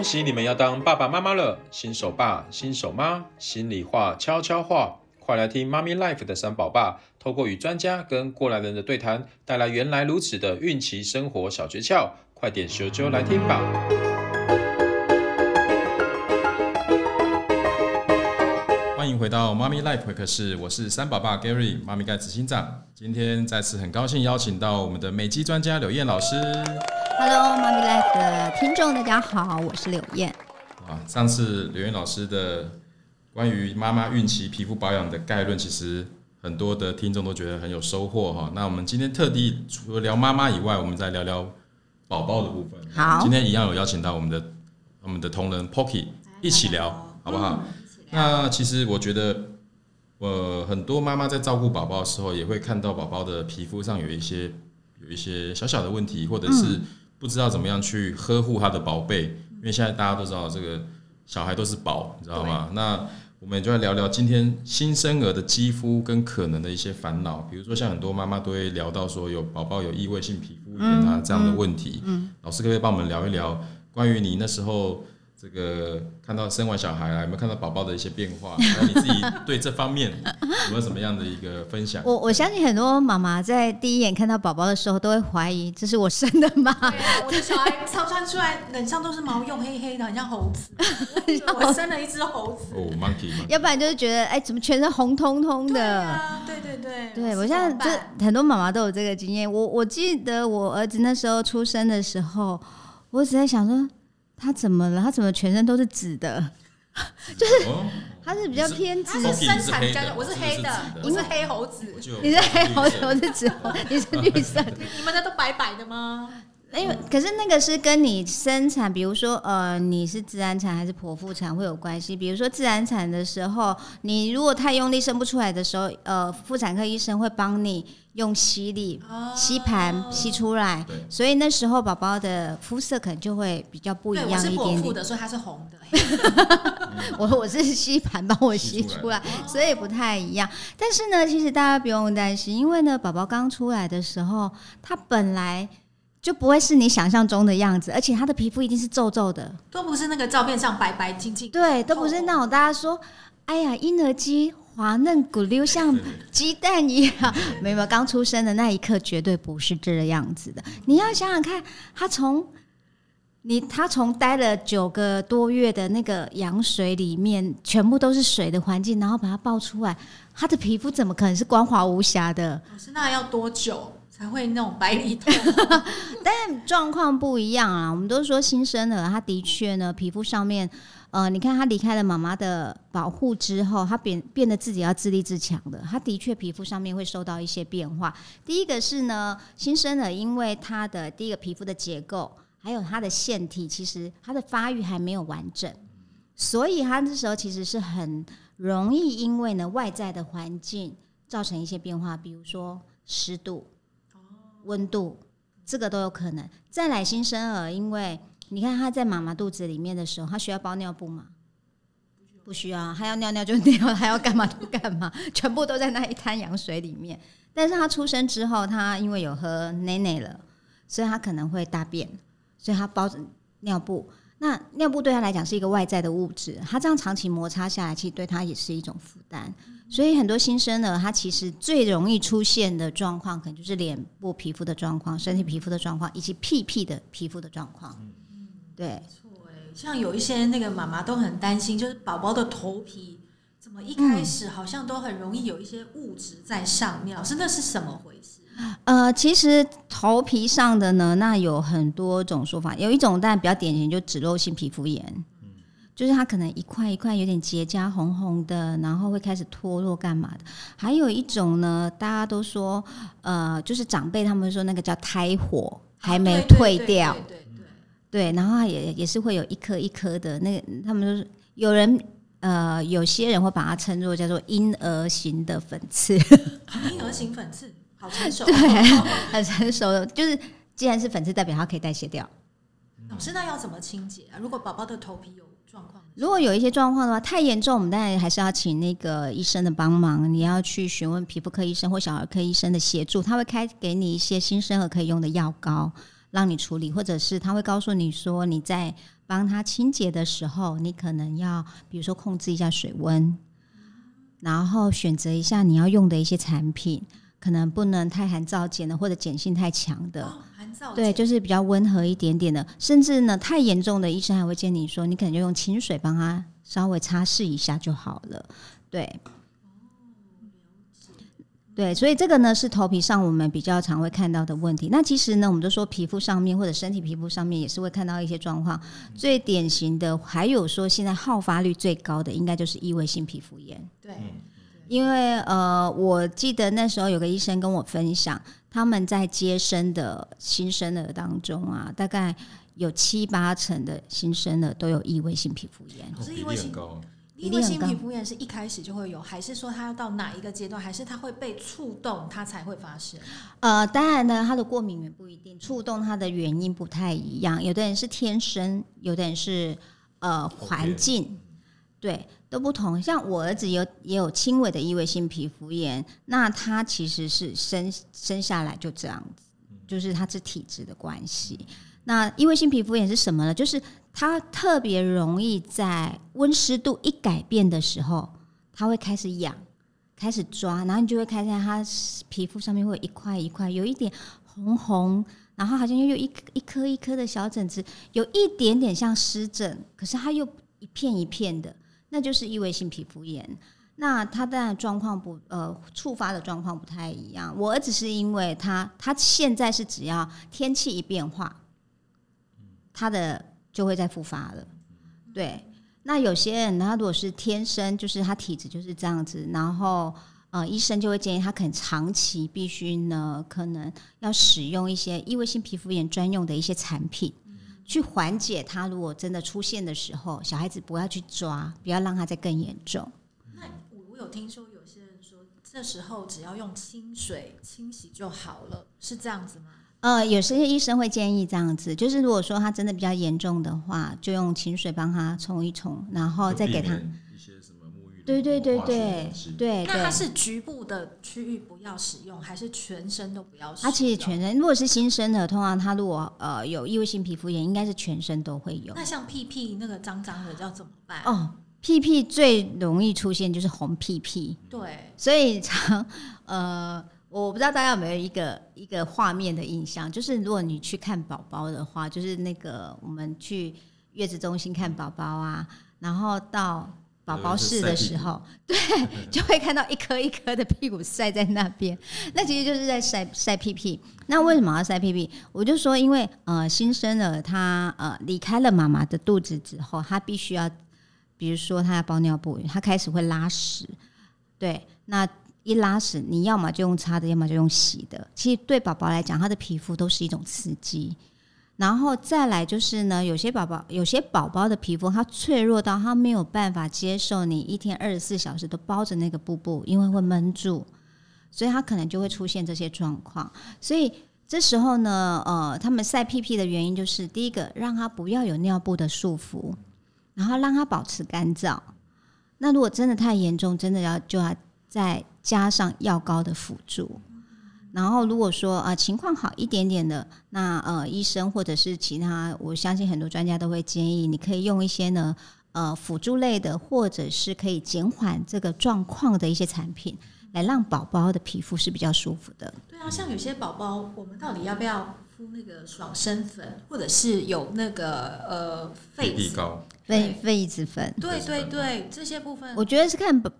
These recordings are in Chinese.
恭喜你们要当爸爸妈妈了，新手爸、新手妈，心里话、悄悄话，快来听妈咪 Life 的三宝爸，透过与专家跟过来人的对谈，带来原来如此的孕期生活小诀窍，快点咻咻来听吧！欢迎回到妈咪 Life 会客室，我是三宝爸 Gary，妈咪盖子心脏，今天再次很高兴邀请到我们的美肌专家柳燕老师。Hello，妈咪 Life 的听众，大家好，我是柳燕。啊，上次柳燕老师的关于妈妈孕期皮肤保养的概论，其实很多的听众都觉得很有收获哈。那我们今天特地除了聊妈妈以外，我们再聊聊宝宝的部分。好，今天一样有邀请到我们的我们的同仁 Pocky 一起聊，好不好？嗯，那其实我觉得，呃，很多妈妈在照顾宝宝的时候，也会看到宝宝的皮肤上有一些有一些小小的问题，或者是，嗯不知道怎么样去呵护他的宝贝，因为现在大家都知道这个小孩都是宝，你知道吗？那我们就来聊聊今天新生儿的肌肤跟可能的一些烦恼，比如说像很多妈妈都会聊到说有宝宝有异位性皮肤炎啊这样的问题。老师可不可以帮我们聊一聊关于你那时候？这个看到生完小孩啊，有没有看到宝宝的一些变化？然后你自己对这方面有没有什么样的一个分享？我我相信很多妈妈在第一眼看到宝宝的时候，都会怀疑这是我生的吗？对啊，我的小孩超穿出来脸上都是毛用，黑黑的，很像猴子。我生了一只猴子。哦，monkey。要不然就是觉得，哎，怎么全身红彤彤的？对啊，对对对。对，我现在这很多妈妈都有这个经验。我我记得我儿子那时候出生的时候，我只在想说。他怎么了？他怎么全身都是紫的？就是他是比较偏紫，他是生产家的，我是黑的，我是黑猴子，你是黑猴子，我是紫猴，你是绿色的，你们的都白白的吗？因为可是那个是跟你生产，比如说呃，你是自然产还是剖腹产会有关系。比如说自然产的时候，你如果太用力生不出来的时候，呃，妇产科医生会帮你用吸力吸盘吸出来，所以那时候宝宝的肤色可能就会比较不一样一点的，所以它是红的。我我是吸盘帮我吸出来，所以不太一样。但是呢，其实大家不用担心，因为呢，宝宝刚出来的时候，他本来。就不会是你想象中的样子，而且他的皮肤一定是皱皱的，都不是那个照片上白白净净。对，都不是那种大家说，哎呀，婴儿肌滑嫩骨溜像鸡蛋一样，没有，刚出生的那一刻绝对不是这个样子的。你要想想看，他从你他从待了九个多月的那个羊水里面，全部都是水的环境，然后把它抱出来，他的皮肤怎么可能是光滑无瑕的？可是那要多久？才会那种白里透，但状况不一样啊。我们都说新生儿，他的确呢，皮肤上面，呃，你看他离开了妈妈的保护之后，他变变得自己要自立自强的。他的确皮肤上面会受到一些变化。第一个是呢，新生儿因为他的第一个皮肤的结构，还有他的腺体，其实他的发育还没有完整，所以他这时候其实是很容易因为呢外在的环境造成一些变化，比如说湿度。温度，这个都有可能。再来新生儿，因为你看他在妈妈肚子里面的时候，他需要包尿布吗？不需要，他要尿尿就尿，他要干嘛就干嘛，全部都在那一滩羊水里面。但是他出生之后，他因为有喝奶奶了，所以他可能会大便，所以他包着尿布。那尿布对他来讲是一个外在的物质，他这样长期摩擦下来，其实对他也是一种负担。所以很多新生儿，他其实最容易出现的状况，可能就是脸部皮肤的状况、身体皮肤的状况，以及屁屁的皮肤的状况。对，错。哎，像有一些那个妈妈都很担心，就是宝宝的头皮怎么一开始好像都很容易有一些物质在上面，老师那是什么回事？呃，其实头皮上的呢，那有很多种说法，有一种当然比较典型，就脂漏性皮肤炎。就是它可能一块一块有点结痂红红的，然后会开始脱落干嘛的。还有一种呢，大家都说，呃，就是长辈他们说那个叫胎火还没退掉，对对对，对，然后也也是会有一颗一颗的那个，他们说有人呃，有些人会把它称作叫做婴儿型的粉刺，婴儿型粉刺好成熟，对，很成熟的，就是既然是粉刺，代表它可以代谢掉。老师，那要怎么清洁啊？如果宝宝的头皮有如果有一些状况的话，太严重，我们当然还是要请那个医生的帮忙。你要去询问皮肤科医生或小儿科医生的协助，他会开给你一些新生儿可以用的药膏，让你处理，或者是他会告诉你说你在帮他清洁的时候，你可能要比如说控制一下水温，然后选择一下你要用的一些产品，可能不能太含皂碱的或者碱性太强的。哦，对，就是比较温和一点点的，甚至呢太严重的，医生还会建议你说，你可能就用清水帮他稍微擦拭一下就好了。对。对，所以这个呢是头皮上我们比较常会看到的问题。那其实呢，我们就说皮肤上面或者身体皮肤上面也是会看到一些状况。最典型的还有说现在好发率最高的，应该就是异位性皮肤炎。对，因为呃，我记得那时候有个医生跟我分享，他们在接生的新生儿当中啊，大概有七八成的新生儿都有异位性皮肤炎，异位性高。异位性皮肤炎是一开始就会有，还是说它要到哪一个阶段，还是它会被触动，它才会发生？呃，当然呢，它的过敏源不一定，触动它的原因不太一样。有的人是天生，有的人是呃环境，Okay. 对，都不同。像我儿子有也有轻微的异位性皮肤炎，那他其实是生生下来就这样子，就是他是体质的关系。那异位性皮肤炎是什么呢？就是它特别容易在温湿度一改变的时候，它会开始痒，开始抓，然后你就会看见它皮肤上面会有一块一块，有一点红红，然后好像又有一一颗一颗的小疹子，有一点点像湿疹，可是它又一片一片的，那就是异位性皮肤炎。那他当然状况不呃触发的状况不太一样。我儿子是因为他他现在是只要天气一变化。他的就会再复发了，对。那有些人他如果是天生，就是他体质就是这样子，然后呃，医生就会建议他可能长期必须呢，可能要使用一些异位性皮肤炎专用的一些产品，去缓解他如果真的出现的时候，小孩子不要去抓，不要让他再更严重。那我我有听说有些人说，这时候只要用清水清洗就好了，是这样子吗？呃，有些医生会建议这样子，就是如果说他真的比较严重的话，就用清水帮他冲一冲，然后再给他。对对对对对。那它是局部的区域不要使用，还是全身都不要使用？它其实全身，如果是新生的，通常他如果呃有异位性皮肤炎，应该是全身都会有。那像屁屁那个脏脏的要怎么办？哦，屁屁最容易出现就是红屁屁。对，所以常呃。我不知道大家有没有一个一个画面的印象，就是如果你去看宝宝的话，就是那个我们去月子中心看宝宝啊，然后到宝宝试的时候，对，就会看到一颗一颗的屁股晒在那边，那其实就是在晒晒屁屁。那为什么要晒屁屁？我就说，因为呃新生儿他呃离开了妈妈的肚子之后，他必须要，比如说他要包尿布，他开始会拉屎，对，那。一拉屎，你要么就用擦的，要么就用洗的。其实对宝宝来讲，他的皮肤都是一种刺激。然后再来就是呢，有些宝宝，有些宝宝的皮肤，它脆弱到他没有办法接受你一天二十四小时都包着那个布布，因为会闷住，所以他可能就会出现这些状况。所以这时候呢，呃，他们晒屁屁的原因就是第一个，让他不要有尿布的束缚，然后让他保持干燥。那如果真的太严重，真的要就要再加上药膏的辅助，然后如果说呃情况好一点点的，那呃医生或者是其他，我相信很多专家都会建议你可以用一些呢呃辅助类的，或者是可以减缓这个状况的一些产品，来让宝宝的皮肤是比较舒服的。对啊，像有些宝宝，我们到底要不要敷那个爽身粉，或者是有那个呃痱子膏、痱痱子粉？对对对，这些部分，我觉得是看宝。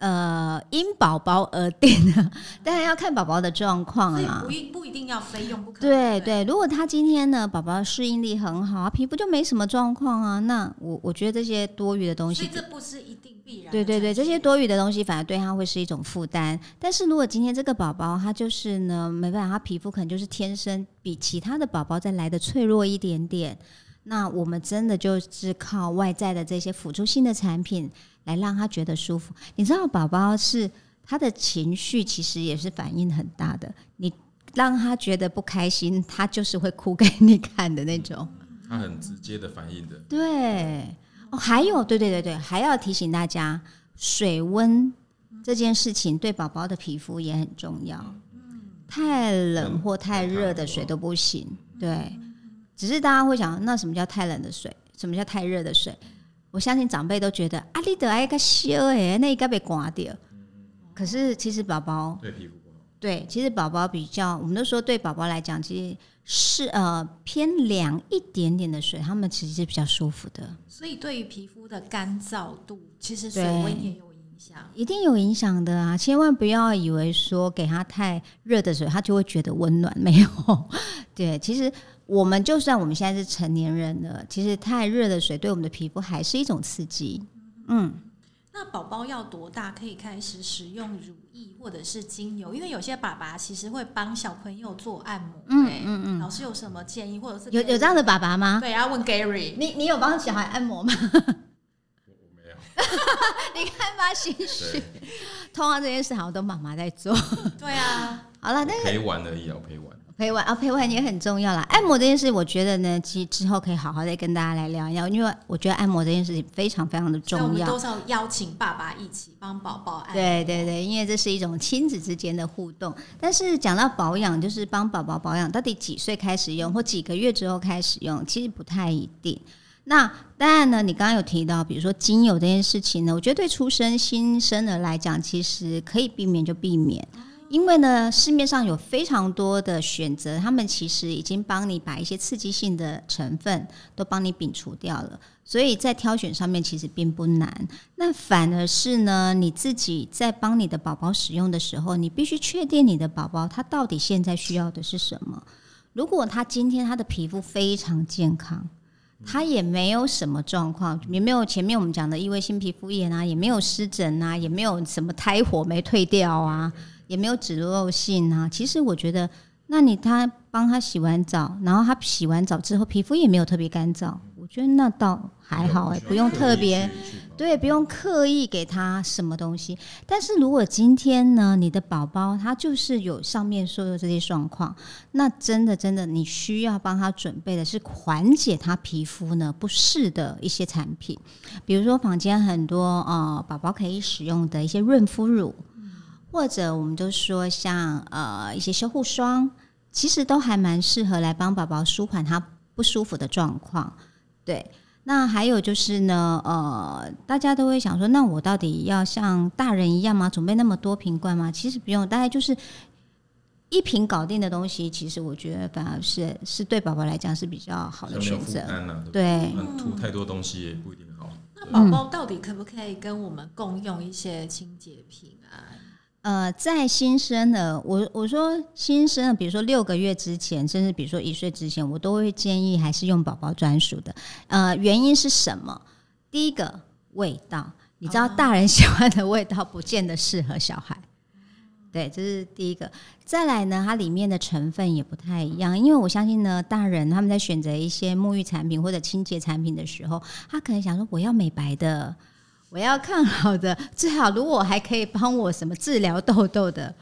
呃，因宝宝而定的，当然要看宝宝的状况啦。不一不一定要非用不可。对对，如果他今天呢，宝宝适应力很好啊，皮肤就没什么状况啊，那我我觉得这些多余的东西，所以这不是一定必然。对对对，这些多余的东西反而对他会是一种负担。但是如果今天这个宝宝他就是呢，没办法，他皮肤可能就是天生比其他的宝宝再来的脆弱一点点，那我们真的就是靠外在的这些辅助性的产品。来让他觉得舒服，你知道宝宝是他的情绪其实也是反应很大的。你让他觉得不开心，他就是会哭给你看的那种。他很直接的反应的。对，哦，还有，对对对对，还要提醒大家，水温这件事情对宝宝的皮肤也很重要。太冷或太热的水都不行。对，只是大家会想，那什么叫太冷的水？什么叫太热的水？我相信长辈都觉得啊，你得爱个烧哎，那应该被刮掉。可是其实宝宝对皮肤不好。对，其实宝宝比较，我们都说对宝宝来讲，其实是呃偏凉一点点的水，他们其实是比较舒服的。所以对于皮肤的干燥度，其实水温也有影响，一定有影响的啊！千万不要以为说给他太热的水，他就会觉得温暖，没有。对，其实。我们就算我们现在是成年人了，其实太热的水对我们的皮肤还是一种刺激。嗯，那宝宝要多大可以开始使用乳液或者是精油？因为有些爸爸其实会帮小朋友做按摩。嗯嗯嗯。老师有什么建议，或者是有有这样的爸爸吗？对，要问 Gary。你你有帮小孩按摩吗？我我没有。你看吧，心虚。通常这件事好像都妈妈在做。对啊。好了，那陪玩而已啊，陪玩。陪玩啊，陪玩也很重要啦。按摩这件事，我觉得呢，其实之后可以好好再跟大家来聊一聊，因为我觉得按摩这件事情非常非常的重要。我们多少邀请爸爸一起帮宝宝按摩。对对对，因为这是一种亲子之间的互动。但是讲到保养，就是帮宝宝保养，到底几岁开始用，或几个月之后开始用，其实不太一定。那当然呢，你刚刚有提到，比如说精油这件事情呢，我觉得对出生新生儿来讲，其实可以避免就避免。因为呢，市面上有非常多的选择，他们其实已经帮你把一些刺激性的成分都帮你摒除掉了，所以在挑选上面其实并不难。那反而是呢，你自己在帮你的宝宝使用的时候，你必须确定你的宝宝他到底现在需要的是什么。如果他今天他的皮肤非常健康，他也没有什么状况，也没有前面我们讲的异位性皮肤炎啊，也没有湿疹啊，也没有什么胎火没退掉啊。也没有脂漏性啊，其实我觉得，那你他帮他洗完澡，然后他洗完澡之后皮肤也没有特别干燥，我觉得那倒还好哎、欸，不用特别，对，不用刻意给他什么东西。但是如果今天呢，你的宝宝他就是有上面说的这些状况，那真的真的你需要帮他准备的是缓解他皮肤呢不适的一些产品，比如说坊间很多呃宝宝可以使用的一些润肤乳。或者我们都说像呃一些修护霜，其实都还蛮适合来帮宝宝舒缓他不舒服的状况。对，那还有就是呢，呃，大家都会想说，那我到底要像大人一样吗？准备那么多瓶罐吗？其实不用，大概就是一瓶搞定的东西。其实我觉得反而是是对宝宝来讲是比较好的选择。啊、对，涂太多东西也不一定好。那宝宝到底可不可以跟我们共用一些清洁品啊？呃，在新生的我我说新生，比如说六个月之前，甚至比如说一岁之前，我都会建议还是用宝宝专属的。呃，原因是什么？第一个味道，你知道大人喜欢的味道，不见得适合小孩。对，这是第一个。再来呢，它里面的成分也不太一样，因为我相信呢，大人他们在选择一些沐浴产品或者清洁产品的时候，他可能想说我要美白的。我要看好的，最好如果还可以帮我什么治疗痘痘的，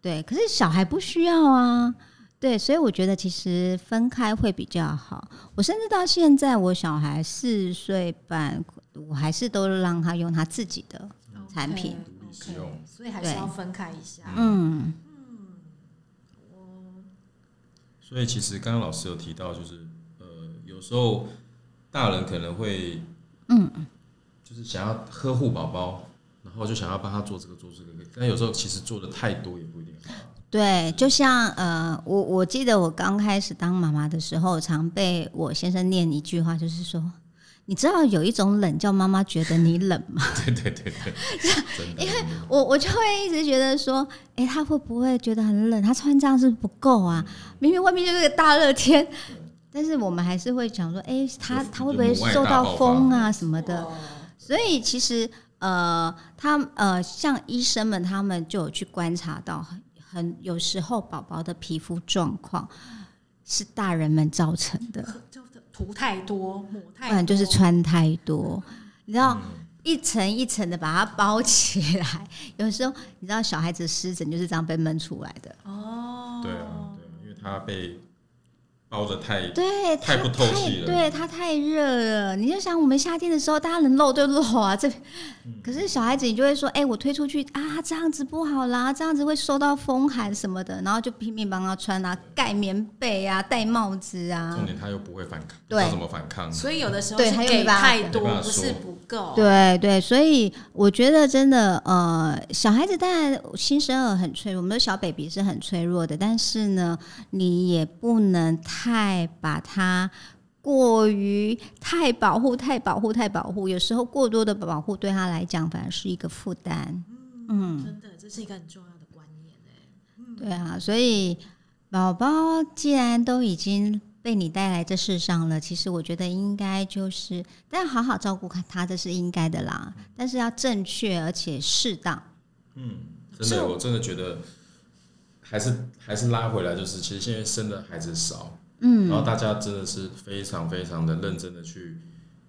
对。可是小孩不需要啊，对，所以我觉得其实分开会比较好。我甚至到现在，我小孩四岁半，我还是都让他用他自己的产品，okay, okay, 所以还是要分开一下。嗯嗯，所以其实刚刚老师有提到，就是呃，有时候大人可能会嗯。就是想要呵护宝宝，然后就想要帮他做这个做这个，但有时候其实做的太多也不一定好。对，就像呃，我我记得我刚开始当妈妈的时候，常被我先生念一句话，就是说，你知道有一种冷叫妈妈觉得你冷吗？对对对对，因为我我就会一直觉得说，哎，他会不会觉得很冷？他穿这样是不够啊？明明外面就是个大热天，但是我们还是会讲说，哎，他他会不会受到风啊什么的？所以其实，呃，他呃，像医生们，他们就有去观察到很，很有时候宝宝的皮肤状况是大人们造成的，就涂太多、抹太多，不然就是穿太多，你知道，一层一层的把它包起来。有时候，你知道，小孩子湿疹就是这样被闷出来的。哦，对啊，对，因为他被包的太对太不透气了，对它太热了。你就想我们夏天的时候，大家能露就露啊，这。可是小孩子，你就会说，哎、欸，我推出去啊，这样子不好啦，这样子会受到风寒什么的，然后就拼命帮他穿啊，盖棉被啊，戴帽子啊。重点他又不会反抗，对，怎么反抗？所以有的时候对给太多，不是不够。对对，所以我觉得真的，呃，小孩子当然新生儿很脆弱，我们的小 baby 是很脆弱的，但是呢，你也不能太把他。过于太保护，太保护，太保护，有时候过多的保护对他来讲反而是一个负担。嗯，嗯，真的，这是一个很重要的观念哎，对啊，所以宝宝既然都已经被你带来这世上了，其实我觉得应该就是，但好好照顾他，这是应该的啦。但是要正确而且适当。嗯，真的，我真的觉得还是还是拉回来，就是其实现在生的孩子少。嗯，然后大家真的是非常非常的认真的去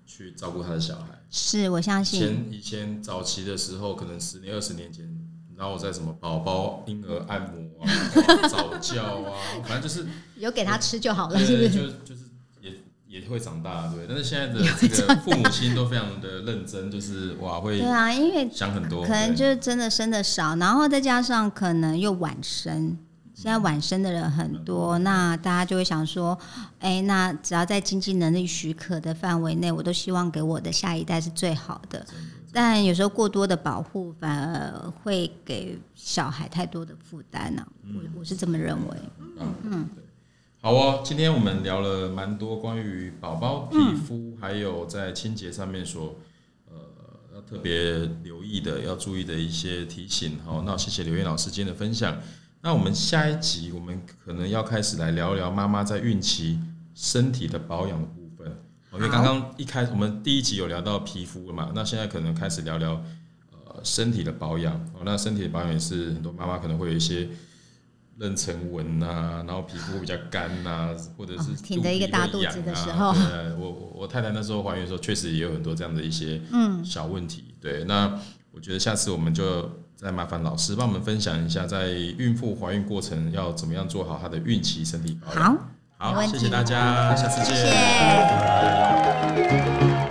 去照顾他的小孩，是我相信。以前以前早期的时候，可能十年二十年前，然后我在什么宝宝婴儿按摩啊、早教啊，反正就是有给他吃就好了，对是不是？就就是也也会长大，对。但是现在的 这个父母亲都非常的认真，就是哇会对啊，因为想很多，可能就是真的生的少，然后再加上可能又晚生。现在晚生的人很多，那大家就会想说，哎，那只要在经济能力许可的范围内，我都希望给我的下一代是最好的。但有时候过多的保护反而会给小孩太多的负担呢。我我是这么认为。嗯嗯，好哦，今天我们聊了蛮多关于宝宝皮肤还有在清洁上面所呃要特别留意的、要注意的一些提醒。好，那谢谢刘燕老师今天的分享。那我们下一集，我们可能要开始来聊聊妈妈在孕期身体的保养的部分。因为刚刚一开始我们第一集有聊到皮肤了嘛，那现在可能开始聊聊呃身体的保养。哦，那身体的保养也是很多妈妈可能会有一些妊娠纹呐，然后皮肤比较干呐，或者是挺着一个大肚子的时候。对，我我太太那时候怀孕的时候，确实也有很多这样的一些嗯小问题。对，那我觉得下次我们就。再麻烦老师帮我们分享一下，在孕妇怀孕过程要怎么样做好她的孕期身体保养。好，好，谢谢大家，下次见。谢谢。